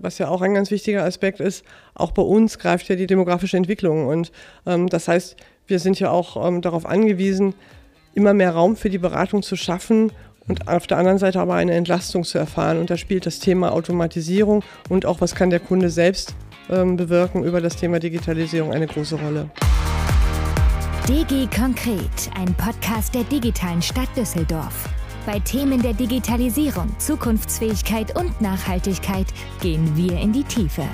Was ja auch ein ganz wichtiger Aspekt ist, auch bei uns greift ja die demografische Entwicklung. Und ähm, das heißt, wir sind ja auch ähm, darauf angewiesen, immer mehr Raum für die Beratung zu schaffen und auf der anderen Seite aber eine Entlastung zu erfahren. Und da spielt das Thema Automatisierung und auch, was kann der Kunde selbst ähm, bewirken über das Thema Digitalisierung eine große Rolle. DG Konkret, ein Podcast der digitalen Stadt Düsseldorf. Bei Themen der Digitalisierung, Zukunftsfähigkeit und Nachhaltigkeit gehen wir in die Tiefe.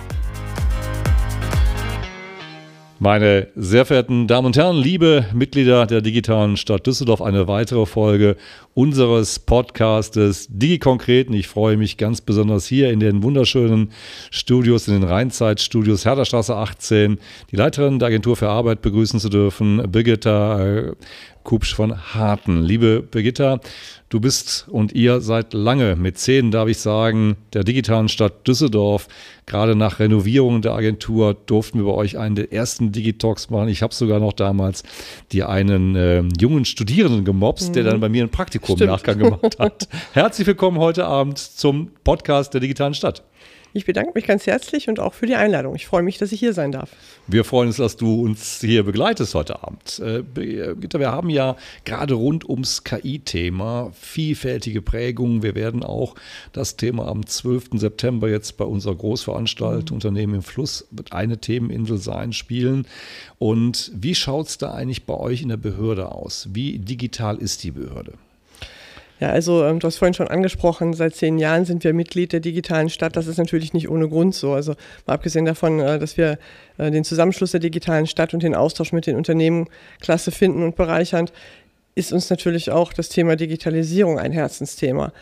Meine sehr verehrten Damen und Herren, liebe Mitglieder der digitalen Stadt Düsseldorf, eine weitere Folge unseres Podcastes DigiKonkret. Ich freue mich ganz besonders hier in den wunderschönen Studios, in den Rheinzeitstudios Herderstraße 18, die Leiterin der Agentur für Arbeit begrüßen zu dürfen, Birgitta äh, Kupsch von Harten. Liebe Birgitta, du bist und ihr seid lange mit zehn, darf ich sagen, der digitalen Stadt Düsseldorf. Gerade nach Renovierung der Agentur durften wir bei euch einen der ersten Digitalks machen. Ich habe sogar noch damals dir einen äh, jungen Studierenden gemobst, mhm. der dann bei mir ein Praktikum Stimmt. Nachgang gemacht hat. Herzlich willkommen heute Abend zum Podcast der digitalen Stadt. Ich bedanke mich ganz herzlich und auch für die Einladung. Ich freue mich, dass ich hier sein darf. Wir freuen uns, dass du uns hier begleitest heute Abend. Äh, Gitta, wir haben ja gerade rund ums KI-Thema vielfältige Prägungen. Wir werden auch das Thema am 12. September jetzt bei unserer Großveranstaltung mhm. Unternehmen im Fluss wird eine Themeninsel sein, spielen. Und wie schaut es da eigentlich bei euch in der Behörde aus? Wie digital ist die Behörde? Ja, also ähm, du hast vorhin schon angesprochen, seit zehn Jahren sind wir Mitglied der digitalen Stadt. Das ist natürlich nicht ohne Grund so. Also mal abgesehen davon, äh, dass wir äh, den Zusammenschluss der digitalen Stadt und den Austausch mit den Unternehmen klasse finden und bereichern, ist uns natürlich auch das Thema Digitalisierung ein Herzensthema.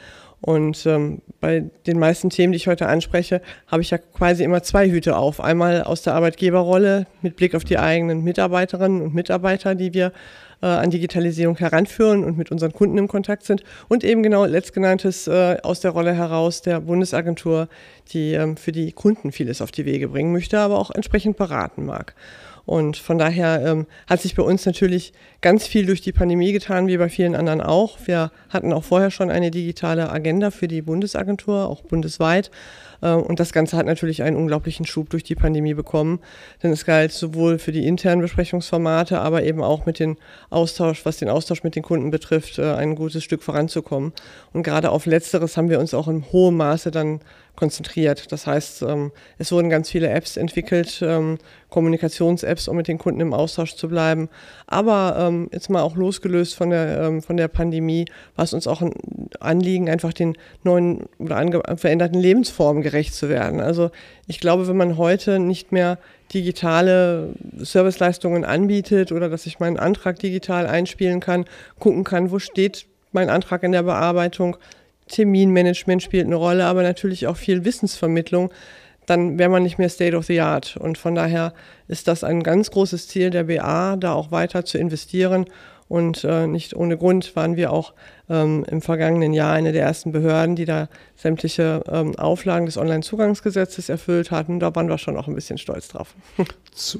Und ähm, bei den meisten Themen, die ich heute anspreche, habe ich ja quasi immer zwei Hüte auf. Einmal aus der Arbeitgeberrolle mit Blick auf die eigenen Mitarbeiterinnen und Mitarbeiter, die wir äh, an Digitalisierung heranführen und mit unseren Kunden im Kontakt sind. Und eben genau letztgenanntes äh, aus der Rolle heraus der Bundesagentur, die ähm, für die Kunden vieles auf die Wege bringen möchte, aber auch entsprechend beraten mag. Und von daher ähm, hat sich bei uns natürlich ganz viel durch die Pandemie getan, wie bei vielen anderen auch. Wir hatten auch vorher schon eine digitale Agenda für die Bundesagentur, auch bundesweit. Äh, und das Ganze hat natürlich einen unglaublichen Schub durch die Pandemie bekommen. Denn es galt sowohl für die internen Besprechungsformate, aber eben auch mit dem Austausch, was den Austausch mit den Kunden betrifft, äh, ein gutes Stück voranzukommen. Und gerade auf Letzteres haben wir uns auch in hohem Maße dann konzentriert. Das heißt, ähm, es wurden ganz viele Apps entwickelt, ähm, Kommunikations-Apps, um mit den Kunden im Austausch zu bleiben. Aber ähm, jetzt mal auch losgelöst von der, von der Pandemie, war es uns auch ein Anliegen, einfach den neuen oder veränderten Lebensformen gerecht zu werden. Also ich glaube, wenn man heute nicht mehr digitale Serviceleistungen anbietet oder dass ich meinen Antrag digital einspielen kann, gucken kann, wo steht mein Antrag in der Bearbeitung, Terminmanagement spielt eine Rolle, aber natürlich auch viel Wissensvermittlung, dann wäre man nicht mehr State of the Art. Und von daher ist das ein ganz großes Ziel der BA, da auch weiter zu investieren. Und äh, nicht ohne Grund waren wir auch ähm, im vergangenen Jahr eine der ersten Behörden, die da sämtliche ähm, Auflagen des Onlinezugangsgesetzes erfüllt hatten. Da waren wir schon auch ein bisschen stolz drauf.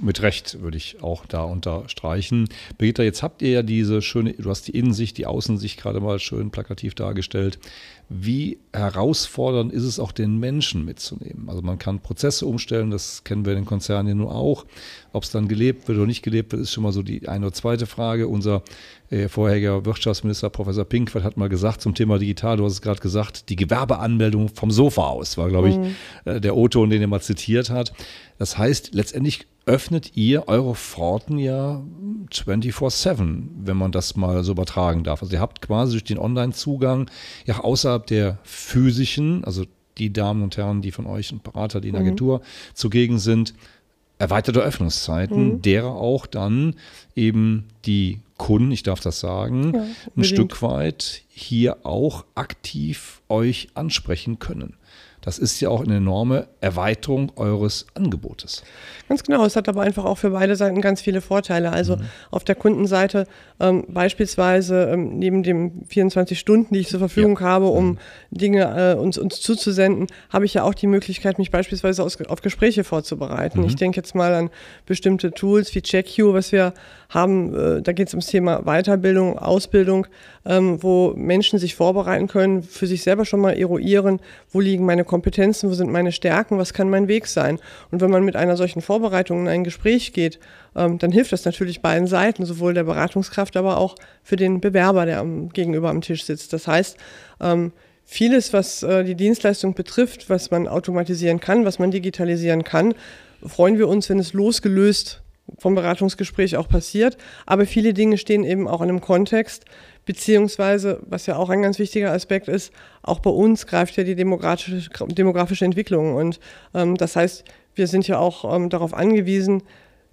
Mit Recht würde ich auch da unterstreichen. Birgitta, jetzt habt ihr ja diese schöne, du hast die Innensicht, die Außensicht gerade mal schön plakativ dargestellt. Wie herausfordernd ist es auch, den Menschen mitzunehmen? Also man kann Prozesse umstellen, das kennen wir in den Konzernen ja nur auch. Ob es dann gelebt wird oder nicht gelebt wird, ist schon mal so die eine oder zweite Frage. Unser vorheriger Wirtschaftsminister Professor Pinkwart hat mal gesagt zum Thema digital, du hast es gerade gesagt, die Gewerbeanmeldung vom Sofa aus, war glaube ich mhm. äh, der O-Ton, den er mal zitiert hat. Das heißt, letztendlich öffnet ihr eure Pforten ja 24-7, wenn man das mal so übertragen darf. Also ihr habt quasi durch den Online-Zugang ja außerhalb der physischen, also die Damen und Herren, die von euch und Berater, die in der mhm. Agentur zugegen sind, erweiterte Öffnungszeiten, mhm. derer auch dann eben die Kunden, ich darf das sagen, ja, ein Stück weit hier auch aktiv euch ansprechen können. Das ist ja auch eine enorme Erweiterung eures Angebotes. Ganz genau, es hat aber einfach auch für beide Seiten ganz viele Vorteile. Also mhm. auf der Kundenseite ähm, beispielsweise ähm, neben den 24 Stunden, die ich zur Verfügung ja. habe, um mhm. Dinge äh, uns, uns zuzusenden, habe ich ja auch die Möglichkeit, mich beispielsweise aus, auf Gespräche vorzubereiten. Mhm. Ich denke jetzt mal an bestimmte Tools wie CheckU, was wir haben, äh, da geht es ums Thema Weiterbildung, Ausbildung, ähm, wo Menschen sich vorbereiten können, für sich selber schon mal eruieren, wo liegen meine Kompetenzen, wo sind meine Stärken, was kann mein Weg sein. Und wenn man mit einer solchen Vorbereitung in ein Gespräch geht, ähm, dann hilft das natürlich beiden Seiten, sowohl der Beratungskraft, aber auch für den Bewerber, der am, gegenüber am Tisch sitzt. Das heißt, ähm, vieles, was äh, die Dienstleistung betrifft, was man automatisieren kann, was man digitalisieren kann, freuen wir uns, wenn es losgelöst vom Beratungsgespräch auch passiert. Aber viele Dinge stehen eben auch in einem Kontext, beziehungsweise, was ja auch ein ganz wichtiger Aspekt ist, auch bei uns greift ja die demografische, demografische Entwicklung. Und ähm, das heißt, wir sind ja auch ähm, darauf angewiesen,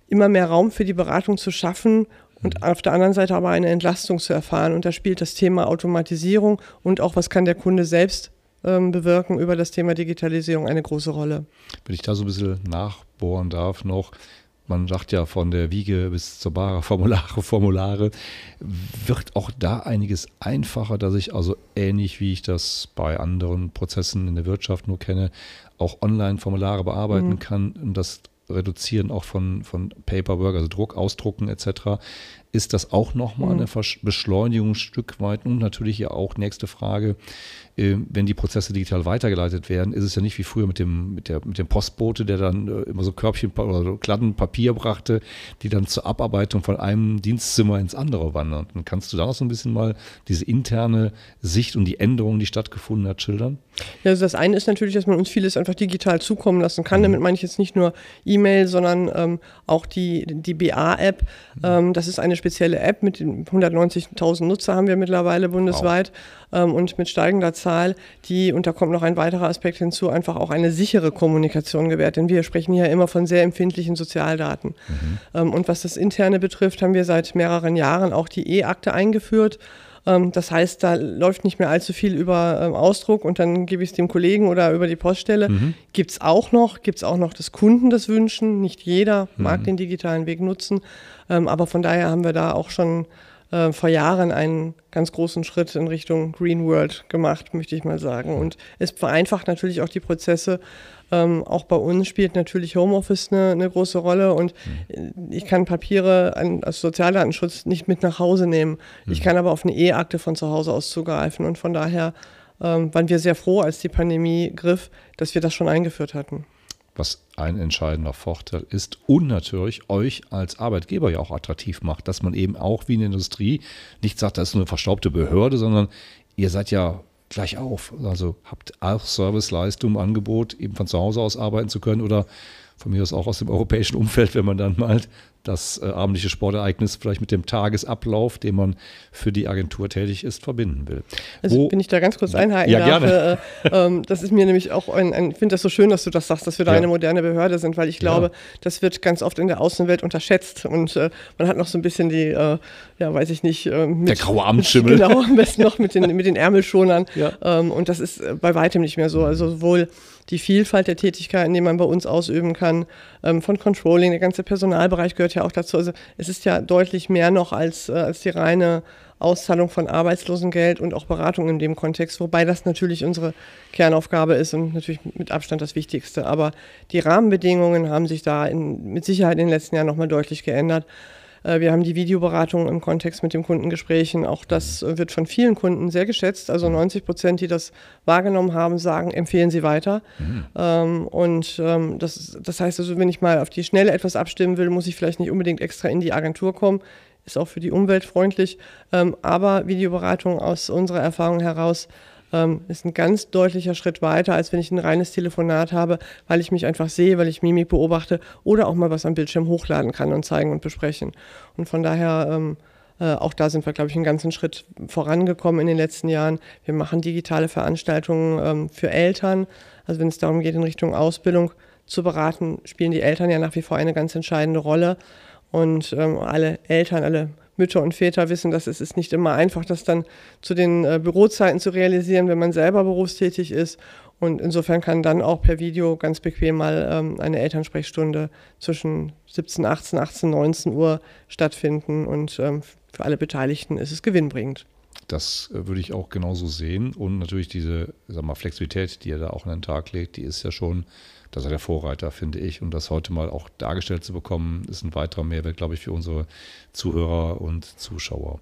immer mehr Raum für die Beratung zu schaffen und auf der anderen Seite aber eine Entlastung zu erfahren. Und da spielt das Thema Automatisierung und auch, was kann der Kunde selbst ähm, bewirken über das Thema Digitalisierung eine große Rolle. Wenn ich da so ein bisschen nachbohren darf noch, man sagt ja von der Wiege bis zur Bahre Formulare, Formulare, wird auch da einiges einfacher, dass ich also ähnlich wie ich das bei anderen Prozessen in der Wirtschaft nur kenne, auch online Formulare bearbeiten mhm. kann und das Reduzieren auch von, von Paperwork, also Druck, Ausdrucken etc ist das auch nochmal mhm. eine Beschleunigung ein Stück weit. Und natürlich ja auch nächste Frage, wenn die Prozesse digital weitergeleitet werden, ist es ja nicht wie früher mit dem, mit der, mit dem Postbote, der dann äh, immer so Körbchen oder so Kladden Papier brachte, die dann zur Abarbeitung von einem Dienstzimmer ins andere wandern. kannst du da noch so ein bisschen mal diese interne Sicht und die Änderungen, die stattgefunden hat, schildern? Ja, also das eine ist natürlich, dass man uns vieles einfach digital zukommen lassen kann. Mhm. Damit meine ich jetzt nicht nur E-Mail, sondern ähm, auch die, die BA-App. Mhm. Ähm, das ist eine spezielle App mit 190.000 Nutzer haben wir mittlerweile bundesweit wow. ähm, und mit steigender Zahl, die, und da kommt noch ein weiterer Aspekt hinzu, einfach auch eine sichere Kommunikation gewährt. Denn wir sprechen hier immer von sehr empfindlichen Sozialdaten. Mhm. Ähm, und was das Interne betrifft, haben wir seit mehreren Jahren auch die E-Akte eingeführt. Ähm, das heißt, da läuft nicht mehr allzu viel über ähm, Ausdruck und dann gebe ich es dem Kollegen oder über die Poststelle. Mhm. Gibt es auch noch, gibt es auch noch, dass Kunden das wünschen. Nicht jeder mhm. mag den digitalen Weg nutzen. Aber von daher haben wir da auch schon äh, vor Jahren einen ganz großen Schritt in Richtung Green World gemacht, möchte ich mal sagen. Und es vereinfacht natürlich auch die Prozesse. Ähm, auch bei uns spielt natürlich Homeoffice eine, eine große Rolle und mhm. ich kann Papiere an, als Sozialdatenschutz nicht mit nach Hause nehmen. Mhm. Ich kann aber auf eine E-Akte von zu Hause aus zugreifen und von daher ähm, waren wir sehr froh, als die Pandemie griff, dass wir das schon eingeführt hatten was ein entscheidender Vorteil ist und natürlich euch als Arbeitgeber ja auch attraktiv macht, dass man eben auch wie in der Industrie nicht sagt, das ist eine verstaubte Behörde, sondern ihr seid ja gleich auf. Also habt auch Serviceleistung im Angebot, eben von zu Hause aus arbeiten zu können oder von mir aus auch aus dem europäischen Umfeld, wenn man dann mal das äh, abendliche Sportereignis vielleicht mit dem Tagesablauf, den man für die Agentur tätig ist, verbinden will. Also Wo, wenn ich da ganz kurz einhaken ja, darf. Gerne. Äh, äh, das ist mir nämlich auch ein, ein ich finde das so schön, dass du das sagst, dass wir da ja. eine moderne Behörde sind, weil ich glaube, ja. das wird ganz oft in der Außenwelt unterschätzt und äh, man hat noch so ein bisschen die, äh, ja, weiß ich nicht. Äh, mit, der graue Amtsschimmel. Genau, am besten noch mit den, mit den Ärmelschonern. Ja. Ähm, und das ist bei weitem nicht mehr so. Also sowohl die Vielfalt der Tätigkeiten, die man bei uns ausüben kann, ähm, von Controlling, der ganze Personalbereich gehört ja auch dazu. Also es ist ja deutlich mehr noch als, äh, als die reine Auszahlung von Arbeitslosengeld und auch Beratung in dem Kontext, wobei das natürlich unsere Kernaufgabe ist und natürlich mit Abstand das Wichtigste. Aber die Rahmenbedingungen haben sich da in, mit Sicherheit in den letzten Jahren nochmal deutlich geändert. Äh, wir haben die Videoberatung im Kontext mit den Kundengesprächen. Auch das wird von vielen Kunden sehr geschätzt. Also 90 Prozent, die das wahrgenommen haben, sagen, empfehlen sie weiter. Mhm. Ähm, und ähm, das, das heißt also, wenn ich mal auf die Schnelle etwas abstimmen will, muss ich vielleicht nicht unbedingt extra in die Agentur kommen. Ist auch für die Umwelt freundlich. Ähm, aber Videoberatung aus unserer Erfahrung heraus ähm, ist ein ganz deutlicher Schritt weiter, als wenn ich ein reines Telefonat habe, weil ich mich einfach sehe, weil ich Mimik beobachte oder auch mal was am Bildschirm hochladen kann und zeigen und besprechen. Und von daher, ähm, äh, auch da sind wir, glaube ich, einen ganzen Schritt vorangekommen in den letzten Jahren. Wir machen digitale Veranstaltungen ähm, für Eltern. Also wenn es darum geht, in Richtung Ausbildung zu beraten, spielen die Eltern ja nach wie vor eine ganz entscheidende Rolle. Und ähm, alle Eltern, alle Mütter und Väter wissen, dass es ist nicht immer einfach, das dann zu den äh, Bürozeiten zu realisieren, wenn man selber berufstätig ist. Und insofern kann dann auch per Video ganz bequem mal ähm, eine Elternsprechstunde zwischen 17, 18, 18, 19 Uhr stattfinden. Und ähm, für alle Beteiligten ist es gewinnbringend. Das äh, würde ich auch genauso sehen. Und natürlich diese sag mal, Flexibilität, die er da auch an den Tag legt, die ist ja schon das ist der Vorreiter, finde ich. Und das heute mal auch dargestellt zu bekommen, ist ein weiterer Mehrwert, glaube ich, für unsere Zuhörer und Zuschauer.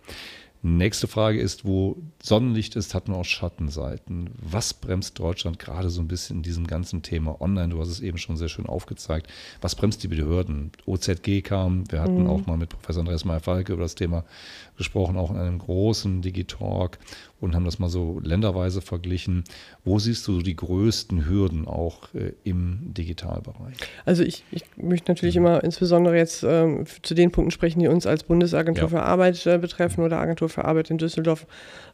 Nächste Frage ist, wo Sonnenlicht ist, hat man auch Schattenseiten. Was bremst Deutschland gerade so ein bisschen in diesem ganzen Thema online? Du hast es eben schon sehr schön aufgezeigt. Was bremst die Behörden? OZG kam, wir hatten mhm. auch mal mit Professor Andreas Meyer-Falke über das Thema gesprochen, auch in einem großen Digitalk und haben das mal so länderweise verglichen. Wo siehst du die größten Hürden auch äh, im Digitalbereich? Also ich, ich möchte natürlich mhm. immer insbesondere jetzt ähm, zu den Punkten sprechen, die uns als Bundesagentur ja. für Arbeit äh, betreffen oder Agentur für Arbeit in Düsseldorf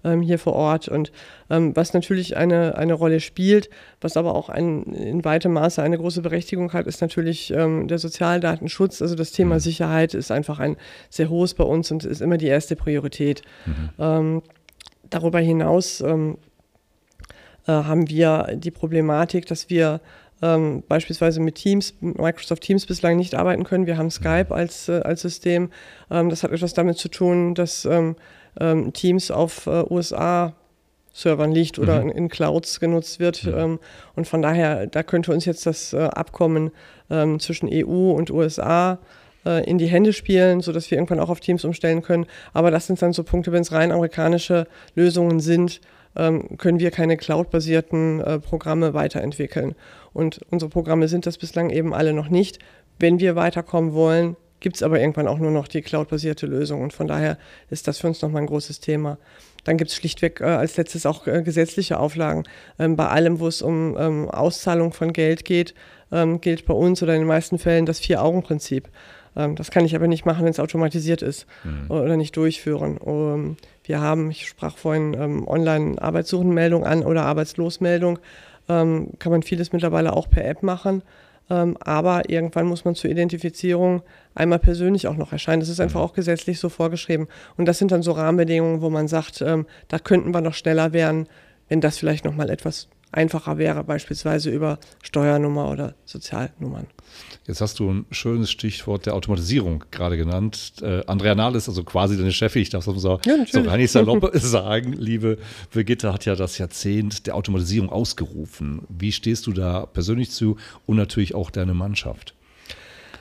ähm, hier vor Ort. Und ähm, was natürlich eine, eine Rolle spielt, was aber auch ein, in weitem Maße eine große Berechtigung hat, ist natürlich ähm, der Sozialdatenschutz. Also das Thema mhm. Sicherheit ist einfach ein sehr hohes bei uns und ist immer die erste Priorität. Mhm. Darüber hinaus ähm, äh, haben wir die Problematik, dass wir ähm, beispielsweise mit Teams, Microsoft Teams bislang nicht arbeiten können. Wir haben Skype als, äh, als System. Ähm, das hat etwas damit zu tun, dass ähm, ähm Teams auf äh, USA Servern liegt oder mhm. in, in, Clouds genutzt wird. Mhm. Und von daher, da könnte uns jetzt das äh, Abkommen ähm, zwischen EU und USA äh, in die Hände spielen, sodass wir irgendwann auch auf Teams umstellen können. Aber das sind dann so Punkte, wenn es rein amerikanische Lösungen sind, ähm, können wir keine cloud-basierten äh, Programme weiterentwickeln. Und unsere Programme sind das bislang eben alle noch nicht. Wenn wir weiterkommen wollen, gibt es aber irgendwann auch nur noch die cloud-basierte Lösung. Und von daher ist das für uns nochmal ein großes Thema. Dann gibt es schlichtweg äh, als letztes auch äh, gesetzliche Auflagen. Ähm, bei allem, wo es um ähm, Auszahlung von Geld geht, ähm, gilt bei uns oder in den meisten Fällen das Vier-Augen-Prinzip. Ähm, das kann ich aber nicht machen, wenn es automatisiert ist mhm. oder nicht durchführen. Ähm, wir haben, ich sprach vorhin ähm, Online-Arbeitssuchenmeldung an oder Arbeitslosmeldung, kann man vieles mittlerweile auch per App machen. Aber irgendwann muss man zur Identifizierung einmal persönlich auch noch erscheinen. Das ist einfach mhm. auch gesetzlich so vorgeschrieben. Und das sind dann so Rahmenbedingungen, wo man sagt, da könnten wir noch schneller werden, wenn das vielleicht noch mal etwas einfacher wäre, beispielsweise über Steuernummer oder Sozialnummern. Jetzt hast du ein schönes Stichwort der Automatisierung gerade genannt. Äh, Andrea Nahl ist also quasi deine Chefin, ich darf es so, ja, so rein salopp sagen. Liebe Brigitte hat ja das Jahrzehnt der Automatisierung ausgerufen. Wie stehst du da persönlich zu und natürlich auch deine Mannschaft?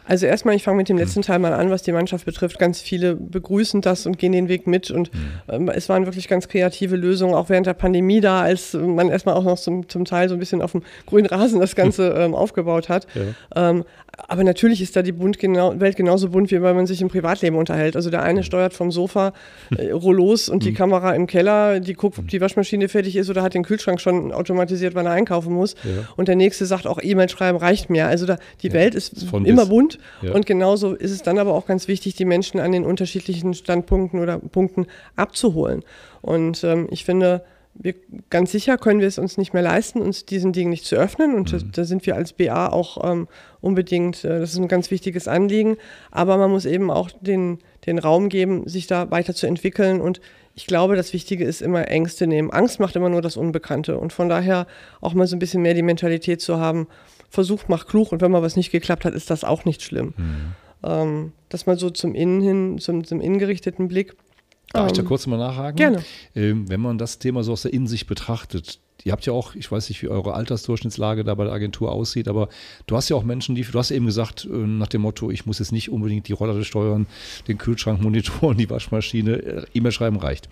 Also erstmal, ich fange mit dem hm. letzten Teil mal an, was die Mannschaft betrifft. Ganz viele begrüßen das und gehen den Weg mit. Und hm. ähm, es waren wirklich ganz kreative Lösungen, auch während der Pandemie da, als man erstmal auch noch zum, zum Teil so ein bisschen auf dem grünen Rasen das Ganze ähm, aufgebaut hat. Ja. Ähm, aber natürlich ist da die Bund genau, Welt genauso bunt, wie wenn man sich im Privatleben unterhält. Also der eine steuert vom Sofa äh, Rollos und die Kamera im Keller, die guckt, ob die Waschmaschine fertig ist oder hat den Kühlschrank schon automatisiert, wann er einkaufen muss. Ja. Und der nächste sagt auch, E-Mail schreiben reicht mir. Also da, die ja. Welt ist, ist immer bunt ja. Und genauso ist es dann aber auch ganz wichtig, die Menschen an den unterschiedlichen Standpunkten oder Punkten abzuholen. Und ähm, ich finde, wir, ganz sicher können wir es uns nicht mehr leisten, uns diesen Dingen nicht zu öffnen. Und mhm. da, sind wir als BA auch ähm, unbedingt, äh, das ist ein ganz wichtiges Anliegen. Aber man muss eben auch den, den Raum geben, sich da weiterzuentwickeln. Und ich glaube, das Wichtige ist immer Ängste nehmen. Angst macht immer nur das Unbekannte. Und von daher auch mal so ein bisschen mehr die Mentalität zu haben, versucht, macht klug und wenn mal was nicht geklappt hat, ist das auch nicht schlimm. Mhm. Ähm, das mal so zum Innen hin, zum, zum innengerichteten Blick. Darf ähm, ich da ähm, kurz mal nachhaken? Gerne. Ähm, wenn man das Thema so aus der Innensicht betrachtet, ihr habt ja auch, ich weiß nicht, wie eure Altersdurchschnittslage da bei der Agentur aussieht, aber du hast ja auch Menschen, die, du hast eben gesagt, äh, nach dem Motto, ich muss jetzt nicht unbedingt die Roller steuern, den Kühlschrank monitoren, die Waschmaschine, äh, E-Mail schreiben reicht.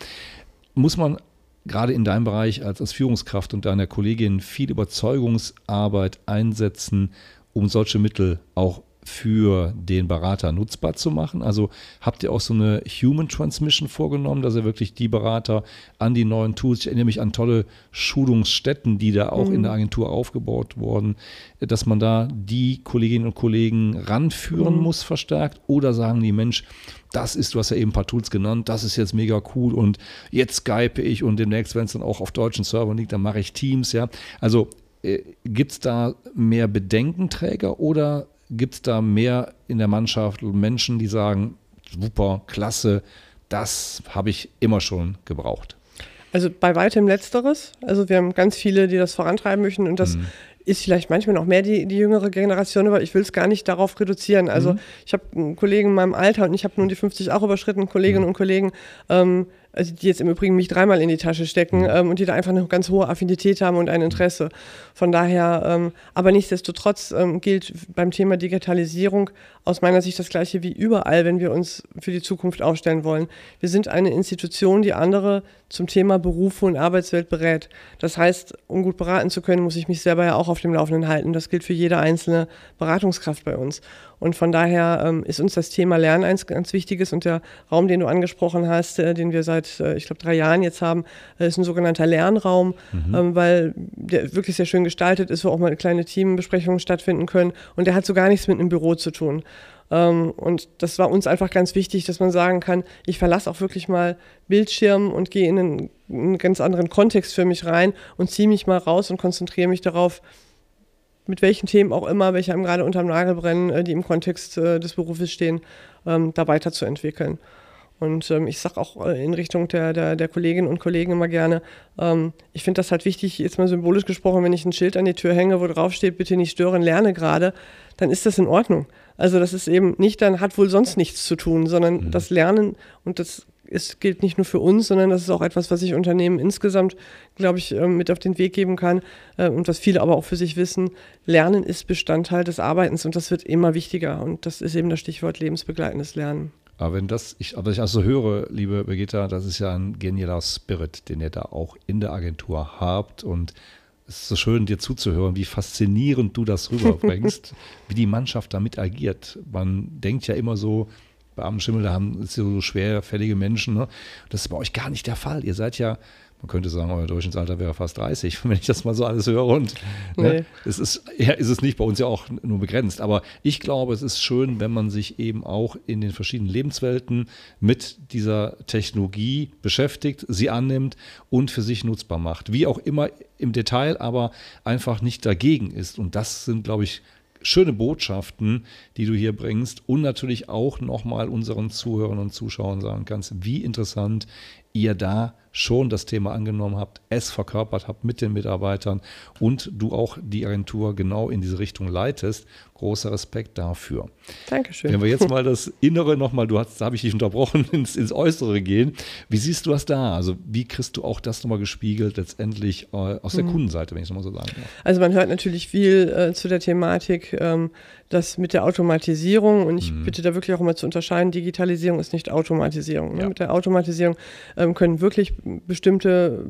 Muss man gerade in deinem Bereich als, als Führungskraft und deiner Kollegin viel Überzeugungsarbeit einsetzen, um solche Mittel auch für den Berater nutzbar zu machen? Also habt ihr auch so eine Human Transmission vorgenommen, dass ihr wirklich die Berater an die neuen Tools, ich erinnere mich an tolle Schulungsstätten, die da auch mhm. in der Agentur aufgebaut wurden, dass man da die Kolleginnen und Kollegen ranführen mhm. muss verstärkt oder sagen die Mensch, das ist, du hast ja eben ein paar Tools genannt, das ist jetzt mega cool und jetzt Skype ich und demnächst, wenn es dann auch auf deutschen Servern liegt, dann mache ich Teams, ja. Also äh, gibt es da mehr Bedenkenträger oder gibt es da mehr in der Mannschaft Menschen, die sagen, super, klasse, das habe ich immer schon gebraucht? Also bei weitem letzteres. Also wir haben ganz viele, die das vorantreiben möchten und das mhm. ist vielleicht manchmal noch mehr die, die jüngere Generation, aber ich will es gar nicht darauf reduzieren. Also mhm. ich habe einen Kollegen in meinem Alter und ich habe nun die 50 auch überschritten, Kolleginnen mhm. und Kollegen, ähm, also die jetzt im Übrigen mich dreimal in die Tasche stecken mhm. ähm, und die da einfach eine ganz hohe Affinität haben und ein Interesse. Von daher, ähm, aber nichtsdestotrotz ähm, gilt beim Thema Digitalisierung aus meiner Sicht das Gleiche wie überall, wenn wir uns für die Zukunft aufstellen wollen. Wir sind eine Institution, die andere zum Thema Berufe und Arbeitswelt berät. Das heißt, um gut beraten zu können, muss ich mich selber ja auch auf dem Laufenden halten. Das gilt für jede einzelne Beratungskraft bei uns. Und von daher ähm, ist uns das Thema Lernen eins ganz wichtiges und der Raum, den du angesprochen hast, äh, den wir seit, äh, ich glaube, drei Jahren jetzt haben, äh, ist ein sogenannter Lernraum, mhm. ähm, weil der wirklich sehr schön gestaltet ist, wo auch mal kleine Teambesprechungen stattfinden können. Und der hat so gar nichts mit einem Büro zu tun. Ähm, und das war uns einfach ganz wichtig, dass man sagen kann, ich verlasse auch wirklich mal Bildschirm und gehe in einen, in einen ganz anderen Kontext für mich rein und ziehe mich mal raus und konzentriere mich darauf, mit welchen Themen auch immer, welche einem gerade unterm Nagel brennen, äh, die im Kontext äh, des Berufes stehen, ähm, da weiterzuentwickeln. Und ähm, ich sage auch äh, in Richtung der, der, der, Kolleginnen und Kollegen immer gerne, ähm, ich finde das halt wichtig, jetzt mal symbolisch gesprochen, wenn ich ein Schild an die Tür hänge, wo drauf steht, bitte nicht stören, lerne gerade, dann ist das in Ordnung. Also das ist eben nicht, dann hat wohl sonst nichts zu tun, sondern mhm. das Lernen und das ist, gilt nicht nur für uns, sondern das ist auch etwas, was ich Unternehmen insgesamt, glaube ich, ähm, mit auf den Weg geben kann äh, und was viele aber auch für sich wissen. Lernen ist Bestandteil des Arbeitens und das wird immer wichtiger und das ist eben das Stichwort lebensbegleitendes Lernen. Aber wenn das, ich, aber ich also höre, liebe Birgitta, das ist ja ein genialer Spirit, den ihr da auch in der Agentur habt und es ist so schön, dir zuzuhören, wie faszinierend du das rüberbringst, wie die Mannschaft damit agiert. Man denkt ja immer so, Beamtenschimmel, da haben so schwerfällige Menschen. Ne? Das ist bei euch gar nicht der Fall. Ihr seid ja man könnte sagen, euer Durchschnittsalter wäre fast 30, wenn ich das mal so alles höre. Und ne, nee. es ist, ja, ist es nicht bei uns ja auch nur begrenzt. Aber ich glaube, es ist schön, wenn man sich eben auch in den verschiedenen Lebenswelten mit dieser Technologie beschäftigt, sie annimmt und für sich nutzbar macht. Wie auch immer im Detail, aber einfach nicht dagegen ist. Und das sind, glaube ich, schöne Botschaften, die du hier bringst und natürlich auch nochmal unseren Zuhörern und Zuschauern sagen kannst, wie interessant ihr da schon das Thema angenommen habt, es verkörpert habt mit den Mitarbeitern und du auch die Agentur genau in diese Richtung leitest. Großer Respekt dafür. Dankeschön. Wenn wir jetzt mal das Innere nochmal, du hast, da habe ich dich unterbrochen, ins, ins Äußere gehen. Wie siehst du das da? Also wie kriegst du auch das nochmal gespiegelt letztendlich äh, aus der mhm. Kundenseite, wenn ich es nochmal so sagen darf? Also man hört natürlich viel äh, zu der Thematik, ähm, dass mit der Automatisierung, und ich mhm. bitte da wirklich auch immer zu unterscheiden, Digitalisierung ist nicht Automatisierung. Ne? Ja. Mit der Automatisierung ähm, können wirklich bestimmte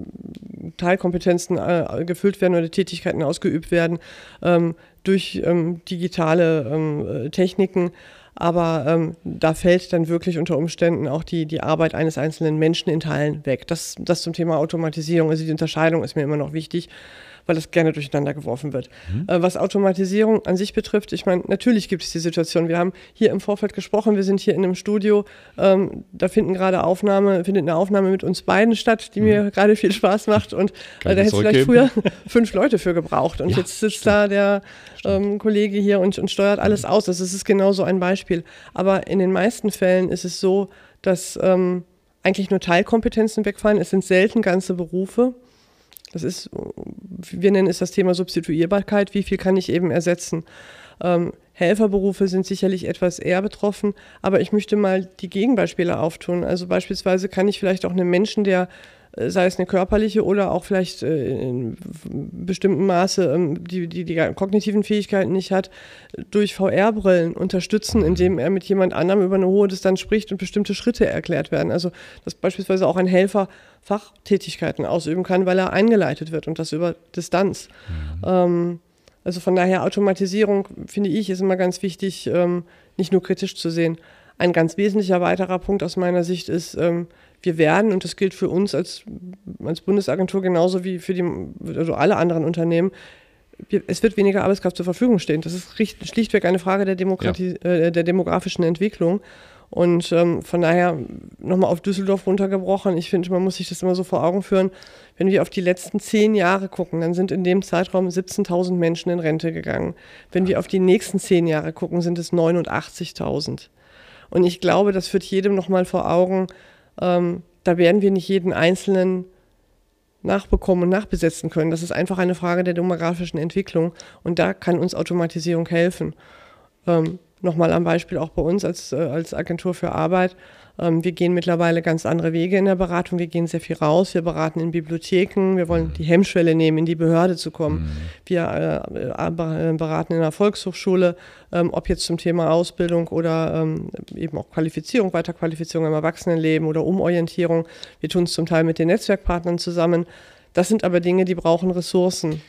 Teilkompetenzen äh, gefüllt werden oder Tätigkeiten ausgeübt werden ähm, durch ähm, digitale ähm, äh, Techniken. Aber ähm, da fällt dann wirklich unter Umständen auch die, die Arbeit eines einzelnen Menschen in Teilen weg. Das, das zum Thema Automatisierung, also die Unterscheidung ist mir immer noch wichtig weil das gerne durcheinander geworfen wird. Mhm. Äh, was Automatisierung an sich betrifft, ich meine, natürlich gibt es die Situation. Wir haben hier im Vorfeld gesprochen, wir sind hier in einem Studio, ähm, da finden gerade Aufnahme, findet eine Aufnahme mit uns beiden statt, die mhm. mir gerade viel Spaß macht und äh, da hätte es vielleicht früher fünf Leute für gebraucht und ja, jetzt sitzt stimmt. da der ähm, Kollege hier und, und steuert alles mhm. aus. Das ist genau so ein Beispiel. Aber in den meisten Fällen ist es so, dass ähm, eigentlich nur Teilkompetenzen wegfallen. Es sind selten ganze Berufe. Das ist, wir nennen es das Thema Substituierbarkeit. Wie viel kann ich eben ersetzen? Ähm, Helferberufe sind sicherlich etwas eher betroffen, aber ich möchte mal die Gegenbeispiele auftun. Also beispielsweise kann ich vielleicht auch einem Menschen, der sei es eine körperliche oder auch vielleicht äh, in bestimmtem Maße ähm, die, die, die kognitiven Fähigkeiten nicht hat, durch VR-Brillen unterstützen, indem er mit jemand anderem über eine hohe Distanz spricht und bestimmte Schritte erklärt werden. Also dass beispielsweise auch ein Helfer Fachtätigkeiten ausüben kann, weil er eingeleitet wird und das über Distanz. Mhm. Ähm, also von daher Automatisierung, finde ich, ist immer ganz wichtig, ähm, nicht nur kritisch zu sehen. Ein ganz wesentlicher weiterer Punkt aus meiner Sicht ist, ähm, wir werden, und das gilt für uns als, als Bundesagentur genauso wie für die, also alle anderen Unternehmen, es wird weniger Arbeitskraft zur Verfügung stehen. Das ist schlichtweg eine Frage der, Demokratie, ja. äh, der demografischen Entwicklung. Und ähm, von daher nochmal auf Düsseldorf runtergebrochen. Ich finde, man muss sich das immer so vor Augen führen. Wenn wir auf die letzten zehn Jahre gucken, dann sind in dem Zeitraum 17.000 Menschen in Rente gegangen. Wenn wir auf die nächsten zehn Jahre gucken, sind es 89.000. Und ich glaube, das führt jedem nochmal vor Augen, ähm, da werden wir nicht jeden Einzelnen nachbekommen und nachbesetzen können. Das ist einfach eine Frage der demografischen Entwicklung und da kann uns Automatisierung helfen. Ähm, nochmal am Beispiel auch bei uns als, äh, als Agentur für Arbeit. Ähm, wir gehen mittlerweile ganz andere Wege in der Beratung. Wir gehen sehr viel raus. Wir beraten in Bibliotheken. Wir wollen die Hemmschwelle nehmen, in die Behörde zu kommen. Mhm. Wir äh, äh, beraten in der Volkshochschule, ähm, ob jetzt zum Thema Ausbildung oder ähm, eben auch Qualifizierung, Weiterqualifizierung im Erwachsenenleben oder Umorientierung. Wir tun es zum Teil mit den Netzwerkpartnern zusammen. Das sind aber Dinge, die brauchen Ressourcen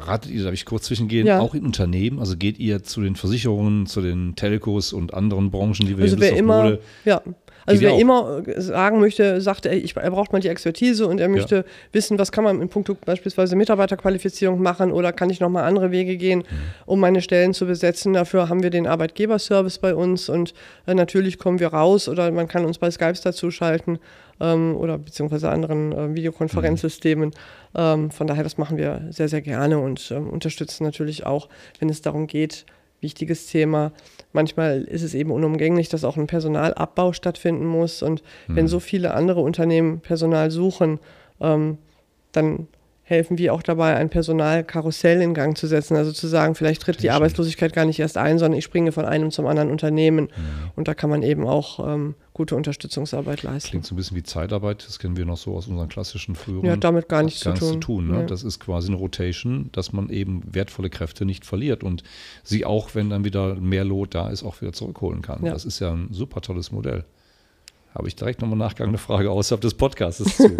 beratet ihr, darf ich kurz zwischengehen, ja. auch in Unternehmen? Also geht ihr zu den Versicherungen, zu den Telcos und anderen Branchen, die wir also wer immer, ja. Also wer immer sagen möchte, sagt, ey, ich, er braucht mal die Expertise und er möchte ja. wissen, was kann man in puncto beispielsweise Mitarbeiterqualifizierung machen oder kann ich nochmal andere Wege gehen, mhm. um meine Stellen zu besetzen. Dafür haben wir den Arbeitgeberservice bei uns und äh, natürlich kommen wir raus oder man kann uns bei Skype dazuschalten ähm, oder beziehungsweise anderen äh, Videokonferenzsystemen. Ähm, von daher, das machen wir sehr, sehr gerne und ähm, unterstützen natürlich auch, wenn es darum geht, wichtiges Thema. Manchmal ist es eben unumgänglich, dass auch ein Personalabbau stattfinden muss. Und mhm. wenn so viele andere Unternehmen Personal suchen, ähm, dann helfen wir auch dabei, ein Personalkarussell in Gang zu setzen. Also zu sagen, vielleicht tritt die Arbeitslosigkeit gar nicht erst ein, sondern ich springe von einem zum anderen Unternehmen. Und da kann man eben auch ähm, gute Unterstützungsarbeit leisten. Klingt so ein bisschen wie Zeitarbeit, das kennen wir noch so aus unseren klassischen früheren. Ja, damit gar nichts zu tun. Zu tun ne? ja. Das ist quasi eine Rotation, dass man eben wertvolle Kräfte nicht verliert und sie auch, wenn dann wieder mehr Lot da ist, auch wieder zurückholen kann. Ja. Das ist ja ein super tolles Modell habe ich direkt nochmal Nachgang eine Frage außerhalb des Podcasts zu.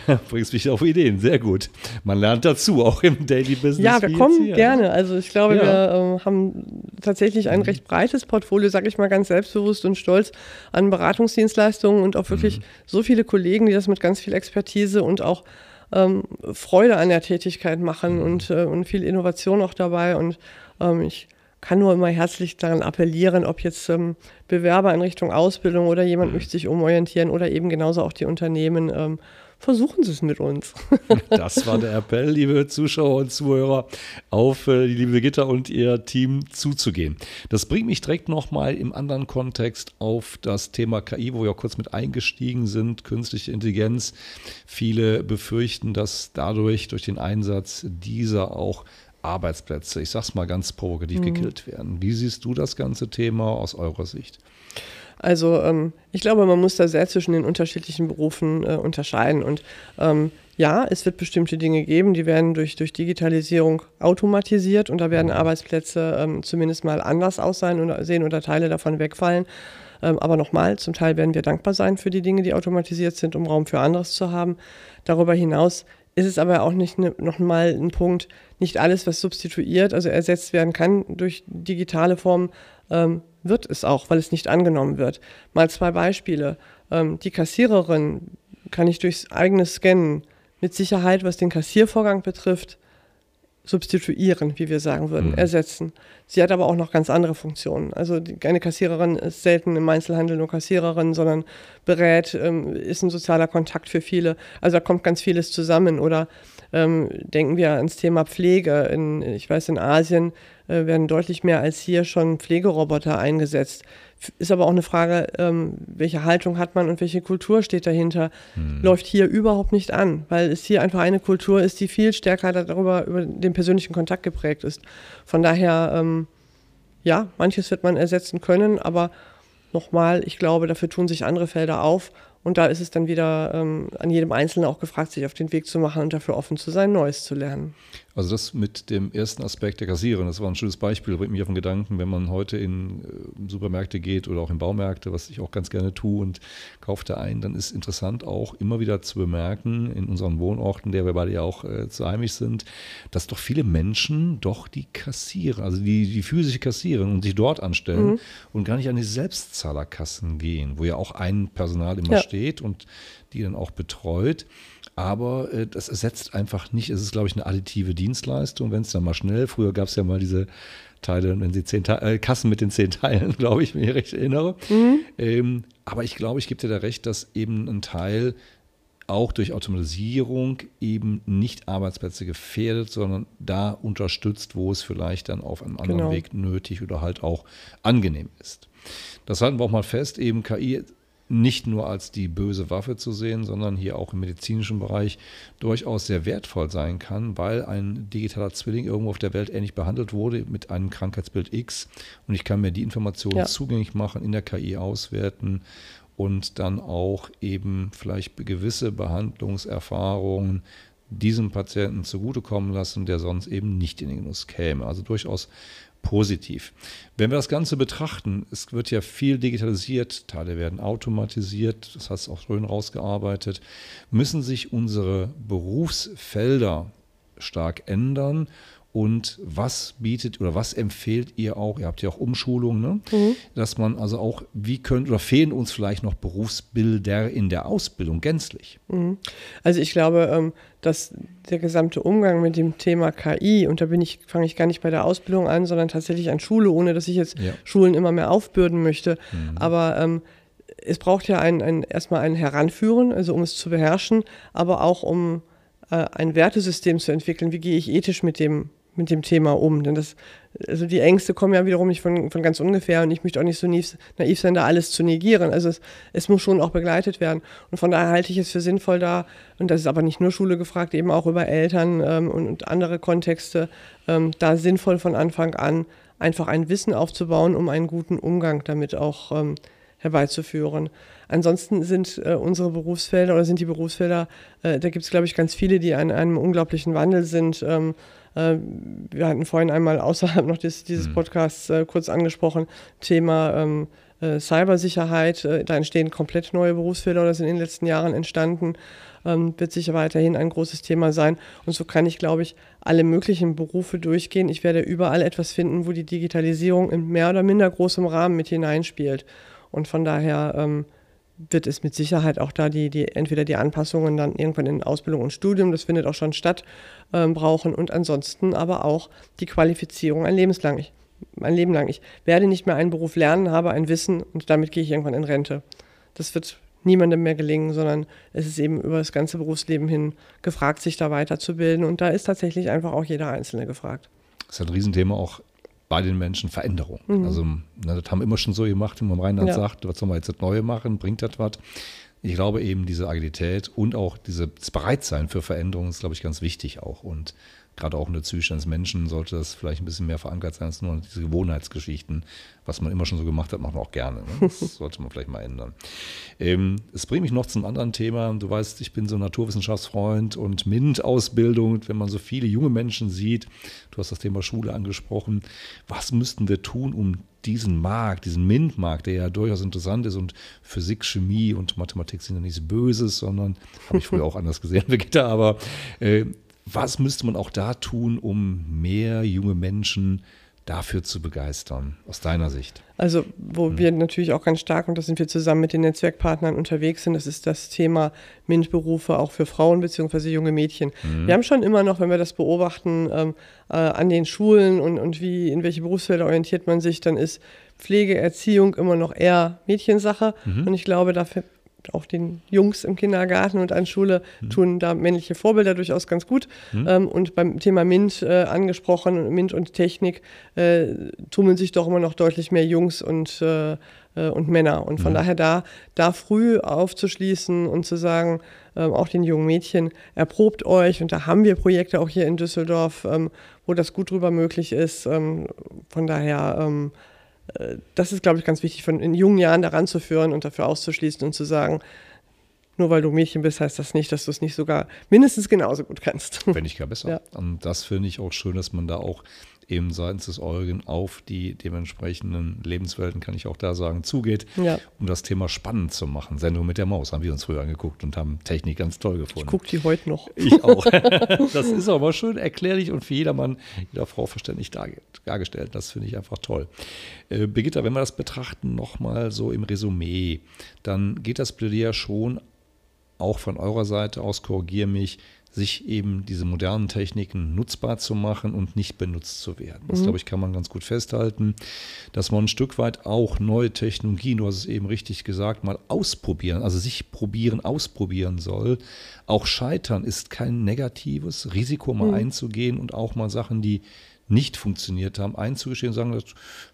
Bringst mich auf Ideen, sehr gut. Man lernt dazu, auch im Daily Business. Ja, wir kommen gerne. Also ich glaube, ja. wir äh, haben tatsächlich ein mhm. recht breites Portfolio, sage ich mal ganz selbstbewusst und stolz an Beratungsdienstleistungen und auch wirklich mhm. so viele Kollegen, die das mit ganz viel Expertise und auch ähm, Freude an der Tätigkeit machen mhm. und, äh, und viel Innovation auch dabei. Und ähm, ich kann nur immer herzlich daran appellieren, ob jetzt ähm, Bewerber in Richtung Ausbildung oder jemand mhm. möchte sich umorientieren oder eben genauso auch die Unternehmen. Ähm, versuchen Sie es mit uns. das war der Appell, liebe Zuschauer und Zuhörer, auf äh, die liebe Gitter und ihr Team zuzugehen. Das bringt mich direkt nochmal im anderen Kontext auf das Thema KI, wo wir auch kurz mit eingestiegen sind, künstliche Intelligenz. Viele befürchten, dass dadurch, durch den Einsatz dieser auch Arbeitsplätze, ich sag's mal ganz provokativ, mhm. gekillt werden. Wie siehst du das ganze Thema aus eurer Sicht? Also ähm, ich glaube, man muss da sehr zwischen den unterschiedlichen Berufen äh, unterscheiden. Und ähm, ja, es wird bestimmte Dinge geben, die werden durch, durch Digitalisierung automatisiert und da werden mhm. Arbeitsplätze ähm, zumindest mal anders aussehen oder sehen oder Teile davon wegfallen. Ähm, aber nochmal, zum Teil werden wir dankbar sein für die Dinge, die automatisiert sind, um Raum für anderes zu haben. Darüber hinaus ist es aber auch nicht ne, nochmal ein Punkt, nicht alles, was substituiert, also ersetzt werden kann durch digitale Formen, ähm, wird es auch, weil es nicht angenommen wird. Mal zwei Beispiele. Ähm, die Kassiererin kann ich durchs eigene Scannen mit Sicherheit, was den Kassiervorgang betrifft, substituieren, wie wir sagen würden, mhm. ersetzen. Sie hat aber auch noch ganz andere Funktionen. Also die, eine Kassiererin ist selten im Einzelhandel nur Kassiererin, sondern berät, ähm, ist ein sozialer Kontakt für viele. Also da kommt ganz vieles zusammen. Oder ähm, denken wir ans Thema Pflege. In, ich weiß, in Asien äh, werden deutlich mehr als hier schon Pflegeroboter eingesetzt. Ist aber auch eine Frage, ähm, welche Haltung hat man und welche Kultur steht dahinter. Hm. Läuft hier überhaupt nicht an, weil es hier einfach eine Kultur ist, die viel stärker darüber, über den persönlichen Kontakt geprägt ist. Von daher, ähm, ja, manches wird man ersetzen können, aber nochmal, ich glaube, dafür tun sich andere Felder auf und da ist es dann wieder ähm, an jedem Einzelnen auch gefragt, sich auf den Weg zu machen und dafür offen zu sein, Neues zu lernen. Also das mit dem ersten Aspekt der Kassiererin, das war ein schönes Beispiel, bringt mich auf den Gedanken, wenn man heute in äh, Supermärkte geht oder auch in Baumärkte, was ich auch ganz gerne tue und kaufe da ein, dann ist interessant auch immer wieder zu bemerken, in unseren Wohnorten, der wir beide ja auch äh, zu heimisch sind, dass doch viele Menschen doch die kassieren, also die, die physische kassieren und sich dort anstellen mhm. und gar nicht an die Selbstzahlerkassen gehen, wo ja auch ein Personal immer ja. steht und die dann auch betreut. Aber äh, das ersetzt einfach nicht, es ist, glaube ich, eine additive Dienstleistung, wenn es dann mal schnell, früher gab es ja mal diese Teile, wenn sie zehn Te äh, Kassen mit den zehn Teilen, glaube ich, wenn ich recht erinnere. Mhm. Ähm, aber ich glaube, ich gebe dir da recht, dass eben ein Teil auch durch Automatisierung eben nicht Arbeitsplätze gefährdet, sondern da unterstützt, wo es vielleicht dann auf einem anderen genau. Weg nötig oder halt auch angenehm ist. Das halten wir auch mal fest, eben KI nicht nur als die böse Waffe zu sehen, sondern hier auch im medizinischen Bereich durchaus sehr wertvoll sein kann, weil ein digitaler Zwilling irgendwo auf der Welt ähnlich behandelt wurde mit einem Krankheitsbild X und ich kann mir die Informationen ja. zugänglich machen, in der KI auswerten und dann auch eben vielleicht gewisse Behandlungserfahrungen diesem Patienten zugutekommen lassen, der sonst eben nicht in den Genuss käme. Also durchaus positiv. Wenn wir das Ganze betrachten, es wird ja viel digitalisiert, Teile werden automatisiert, das heißt auch schön rausgearbeitet, müssen sich unsere Berufsfelder stark ändern und was bietet oder was empfehlt ihr auch? Ihr habt ja auch Umschulungen, ne? Mhm. dass man also auch, wie könnte oder fehlen uns vielleicht noch Berufsbilder in der Ausbildung gänzlich? Mhm. Also ich glaube, ähm, dass der gesamte Umgang mit dem Thema KI, und da bin ich, fange ich gar nicht bei der Ausbildung an, sondern tatsächlich an Schule, ohne dass ich jetzt ja. Schulen immer mehr aufbürden möchte. Mhm. Aber ähm, es braucht ja ein, ein, erstmal ein Heranführen, also um es zu beherrschen, aber auch um äh, ein Wertesystem zu entwickeln. Wie gehe ich ethisch mit dem mit dem Thema um. Denn das, also die Ängste kommen ja wiederum nicht von, von ganz ungefähr und ich möchte auch nicht so naiv, naiv sein, da alles zu negieren. Also es, es, muss schon auch begleitet werden. Und von daher halte ich es für sinnvoll da, und das ist aber nicht nur Schule gefragt, eben auch über Eltern ähm, und, und, andere Kontexte, ähm, da sinnvoll von Anfang an einfach ein Wissen aufzubauen, um einen guten Umgang damit auch ähm, herbeizuführen. Ansonsten sind äh, unsere Berufsfelder oder sind die Berufsfelder, äh, da gibt es, glaube ich, ganz viele, die an einem unglaublichen Wandel sind. Ähm, äh, wir hatten vorhin einmal außerhalb noch des, dieses mhm. Podcasts äh, kurz angesprochen, Thema ähm, äh, Cybersicherheit. Äh, da entstehen komplett neue Berufsfelder oder sind in den letzten Jahren entstanden. Ähm, wird sicher weiterhin ein großes Thema sein. Und so kann ich, glaube ich, alle möglichen Berufe durchgehen. Ich werde überall etwas finden, wo die Digitalisierung in mehr oder minder großem Rahmen mit hineinspielt. Und von daher ähm, wird es mit Sicherheit auch da die, die entweder die Anpassungen dann irgendwann in Ausbildung und Studium, das findet auch schon statt, ähm, brauchen und ansonsten aber auch die Qualifizierung ein lebenslang. Ich, mein Leben lang. Ich werde nicht mehr einen Beruf lernen, habe ein Wissen und damit gehe ich irgendwann in Rente. Das wird niemandem mehr gelingen, sondern es ist eben über das ganze Berufsleben hin gefragt, sich da weiterzubilden und da ist tatsächlich einfach auch jeder Einzelne gefragt. Das ist ein Riesenthema auch bei den Menschen Veränderung. Mhm. Also ne, das haben wir immer schon so gemacht, wie man im Rheinland ja. sagt, was soll man jetzt das Neue machen, bringt das was? Ich glaube eben diese Agilität und auch dieses Bereitsein für Veränderungen ist, glaube ich, ganz wichtig auch. Und gerade auch in der Psyche eines Menschen sollte das vielleicht ein bisschen mehr verankert sein als nur diese Gewohnheitsgeschichten. Was man immer schon so gemacht hat, macht man auch gerne. Ne? Das sollte man vielleicht mal ändern. Ähm, es bringt mich noch zum anderen Thema. Du weißt, ich bin so Naturwissenschaftsfreund und MINT-Ausbildung. Wenn man so viele junge Menschen sieht, du hast das Thema Schule angesprochen, was müssten wir tun, um diesen Markt, diesen MINT-Markt, der ja durchaus interessant ist und Physik, Chemie und Mathematik sind ja nichts Böses, sondern habe ich früher auch anders gesehen, Brigitte, aber äh, was müsste man auch da tun, um mehr junge Menschen dafür zu begeistern, aus deiner Sicht? Also, wo mhm. wir natürlich auch ganz stark, und da sind wir zusammen mit den Netzwerkpartnern unterwegs sind, das ist das Thema MINT-Berufe auch für Frauen bzw. junge Mädchen. Mhm. Wir haben schon immer noch, wenn wir das beobachten, ähm, äh, an den Schulen und, und wie, in welche Berufsfelder orientiert man sich, dann ist Pflege, Erziehung immer noch eher Mädchensache. Mhm. Und ich glaube, dafür auch den Jungs im Kindergarten und an Schule mhm. tun da männliche Vorbilder durchaus ganz gut. Mhm. Ähm, und beim Thema MINT äh, angesprochen, MINT und Technik, äh, tummeln sich doch immer noch deutlich mehr Jungs und, äh, äh und Männer. Und von mhm. daher da, da früh aufzuschließen und zu sagen, ähm, auch den jungen Mädchen, erprobt euch. Und da haben wir Projekte auch hier in Düsseldorf, ähm, wo das gut drüber möglich ist. Ähm, von daher ähm, äh, das ist, glaube ich, ganz wichtig, von in jungen Jahren daran zu führen und dafür auszuschließen und zu sagen, nur weil du Mädchen bist, heißt das nicht, dass du es nicht sogar mindestens genauso gut kannst. Wenn nicht gar besser. Ja. Und das finde ich auch schön, dass man da auch eben seitens des Eugen auf die dementsprechenden Lebenswelten, kann ich auch da sagen, zugeht, ja. um das Thema spannend zu machen. Sendung mit der Maus haben wir uns früher angeguckt und haben Technik ganz toll gefunden. Ich gucke die heute noch. Ich auch. das ist aber schön erklärlich und für jedermann, jeder Frau verständlich dargestellt. Das finde ich einfach toll. Äh, Birgitta, wenn wir das betrachten, nochmal so im Resümee, dann geht das Plädier schon auch von eurer Seite aus, korrigiere mich, sich eben diese modernen Techniken nutzbar zu machen und nicht benutzt zu werden. Das, mhm. glaube ich, kann man ganz gut festhalten, dass man ein Stück weit auch neue Technologien, du hast es eben richtig gesagt, mal ausprobieren, also sich probieren, ausprobieren soll. Auch Scheitern ist kein negatives Risiko, mal mhm. einzugehen und auch mal Sachen, die nicht funktioniert haben, einzugestehen und sagen, das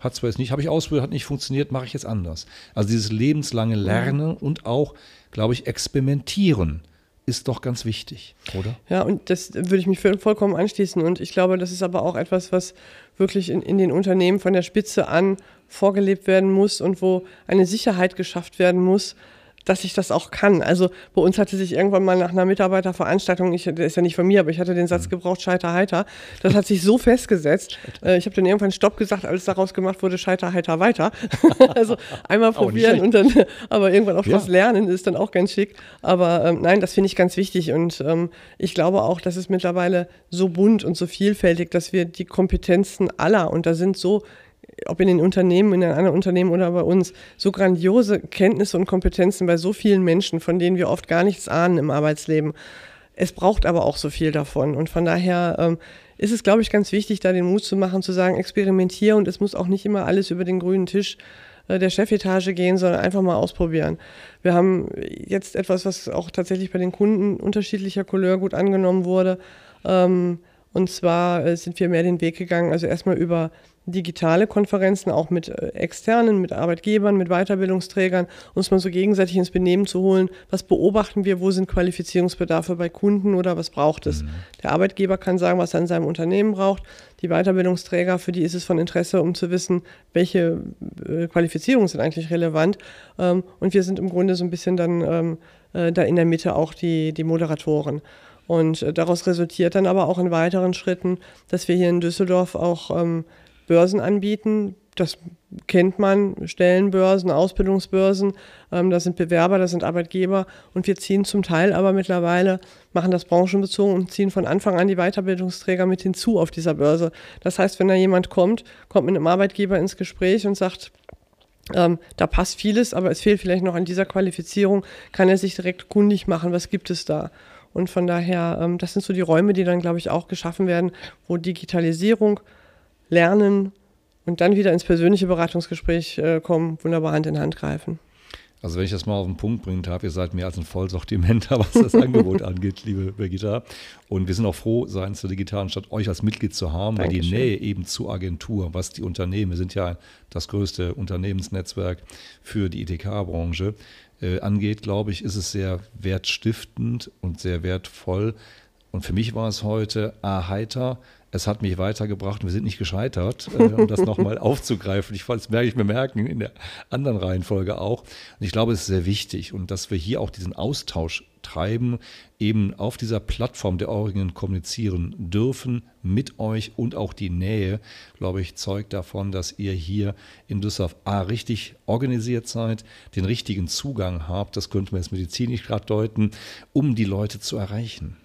hat zwar jetzt nicht, habe ich ausprobiert, hat nicht funktioniert, mache ich jetzt anders. Also dieses lebenslange Lernen mhm. und auch, glaube ich, experimentieren ist doch ganz wichtig, oder? Ja, und das würde ich mich vollkommen anschließen. Und ich glaube, das ist aber auch etwas, was wirklich in, in den Unternehmen von der Spitze an vorgelebt werden muss und wo eine Sicherheit geschafft werden muss, dass ich das auch kann. Also bei uns hatte sich irgendwann mal nach einer Mitarbeiterveranstaltung, ich, der ist ja nicht von mir, aber ich hatte den Satz mhm. gebraucht, scheiter heiter. Das hat sich so festgesetzt. Äh, ich habe dann irgendwann Stopp gesagt, als daraus gemacht wurde, scheiter heiter weiter. also einmal probieren und dann, aber irgendwann auch ja. was lernen ist dann auch ganz schick. Aber ähm, nein, das finde ich ganz wichtig und ähm, ich glaube auch, dass es mittlerweile so bunt und so vielfältig, dass wir die Kompetenzen aller und da sind so ob in den Unternehmen, in einem anderen Unternehmen oder bei uns, so grandiose Kenntnisse und Kompetenzen bei so vielen Menschen, von denen wir oft gar nichts ahnen im Arbeitsleben. Es braucht aber auch so viel davon. Und von daher ähm, ist es, glaube ich, ganz wichtig, da den Mut zu machen, zu sagen, experimentiere und es muss auch nicht immer alles über den grünen Tisch äh, der Chefetage gehen, sondern einfach mal ausprobieren. Wir haben jetzt etwas, was auch tatsächlich bei den Kunden unterschiedlicher Couleur gut angenommen wurde. Ähm, und zwar äh, sind wir mehr den Weg gegangen, also erstmal über digitale Konferenzen, auch mit äh, externen, mit Arbeitgebern, mit Weiterbildungsträgern, uns mal so gegenseitig ins Benehmen zu holen. Was beobachten wir? Wo sind Qualifizierungsbedarfe bei Kunden oder was braucht es? Mhm. Der Arbeitgeber kann sagen, was er in seinem Unternehmen braucht. Die Weiterbildungsträger, für die ist es von Interesse, um zu wissen, welche äh, Qualifizierungen sind eigentlich relevant. Ähm, und wir sind im Grunde so ein bisschen dann ähm, äh, da in der Mitte auch die, die Moderatoren. Und daraus resultiert dann aber auch in weiteren Schritten, dass wir hier in Düsseldorf auch ähm, Börsen anbieten. Das kennt man, Stellenbörsen, Ausbildungsbörsen. Ähm, das sind Bewerber, das sind Arbeitgeber. Und wir ziehen zum Teil aber mittlerweile, machen das branchenbezogen und ziehen von Anfang an die Weiterbildungsträger mit hinzu auf dieser Börse. Das heißt, wenn da jemand kommt, kommt mit einem Arbeitgeber ins Gespräch und sagt, ähm, da passt vieles, aber es fehlt vielleicht noch an dieser Qualifizierung, kann er sich direkt kundig machen, was gibt es da. Und von daher, ähm, das sind so die Räume, die dann, glaube ich, auch geschaffen werden, wo Digitalisierung, lernen und dann wieder ins persönliche Beratungsgespräch äh, kommen, wunderbar Hand in Hand greifen. Also wenn ich das mal auf den Punkt bringen darf, ihr seid mehr als ein Vollsortimenter, was das Angebot angeht, liebe Birgitta. Und wir sind auch froh, seitens der digitalen Stadt euch als Mitglied zu haben, weil die Nähe eben zur Agentur, was die Unternehmen, wir sind ja das größte Unternehmensnetzwerk für die ITK-Branche, äh, angeht, glaube ich, ist es sehr wertstiftend und sehr wertvoll. Und für mich war es heute A, heiter, es hat mich weitergebracht. Wir sind nicht gescheitert, äh, um das nochmal aufzugreifen. Ich das merke ich mir merken in der anderen Reihenfolge auch. Und ich glaube, es ist sehr wichtig und dass wir hier auch diesen Austausch treiben, eben auf dieser Plattform der Oringen kommunizieren dürfen mit euch und auch die Nähe, glaube ich, zeugt davon, dass ihr hier in Düsseldorf A richtig organisiert seid, den richtigen Zugang habt, das könnte man jetzt medizinisch gerade deuten, um die Leute zu erreichen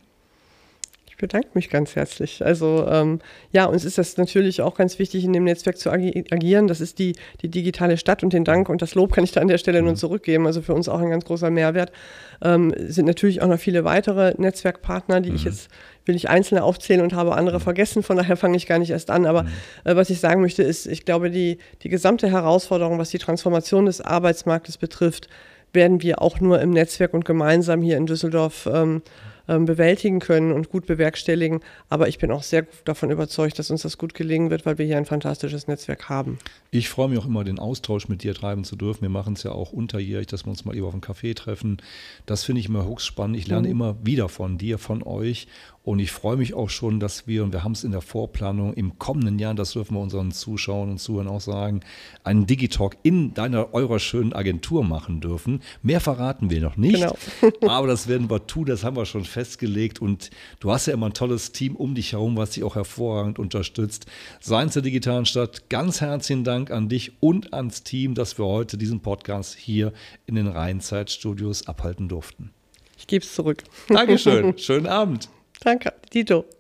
bedanke mich ganz herzlich. Also ähm, ja, uns ist das natürlich auch ganz wichtig, in dem Netzwerk zu agi agieren. Das ist die, die digitale Stadt und den Dank und das Lob kann ich da an der Stelle nur mhm. zurückgeben. Also für uns auch ein ganz großer Mehrwert. Ähm, sind natürlich auch noch viele weitere Netzwerkpartner, die mhm. ich jetzt will ich einzelne aufzählen und habe andere mhm. vergessen, von daher fange ich gar nicht erst an. Aber mhm. äh, was ich sagen möchte, ist, ich glaube, die, die gesamte Herausforderung, was die Transformation des Arbeitsmarktes betrifft, werden wir auch nur im Netzwerk und gemeinsam hier in Düsseldorf ähm, ähm, bewältigen können und gut bewerkstelligen. Aber ich bin auch sehr davon überzeugt, dass uns das gut gelingen wird, weil wir hier ein fantastisches Netzwerk haben. Ich freue mich auch immer, den Austausch mit dir treiben zu dürfen. Wir machen es ja auch unterjährig, dass wir uns mal eben auf einen Café treffen. Das finde ich immer höchst spannend. Ich lerne mhm. immer wieder von dir, von euch. Und ich freue mich auch schon, dass wir, und wir haben es in der Vorplanung im kommenden Jahr, das dürfen wir unseren Zuschauern und Zuhörern auch sagen, einen Digitalk in deiner, eurer schönen Agentur machen dürfen. Mehr verraten wir noch nicht. Genau. aber das werden wir tun, das haben wir schon festgelegt. Und du hast ja immer ein tolles Team um dich herum, was dich auch hervorragend unterstützt. Seien zur digitalen Stadt, ganz herzlichen Dank an dich und ans Team, dass wir heute diesen Podcast hier in den Rheinzeitstudios abhalten durften. Ich gebe es zurück. Dankeschön. Schönen Abend. Danke, Dito.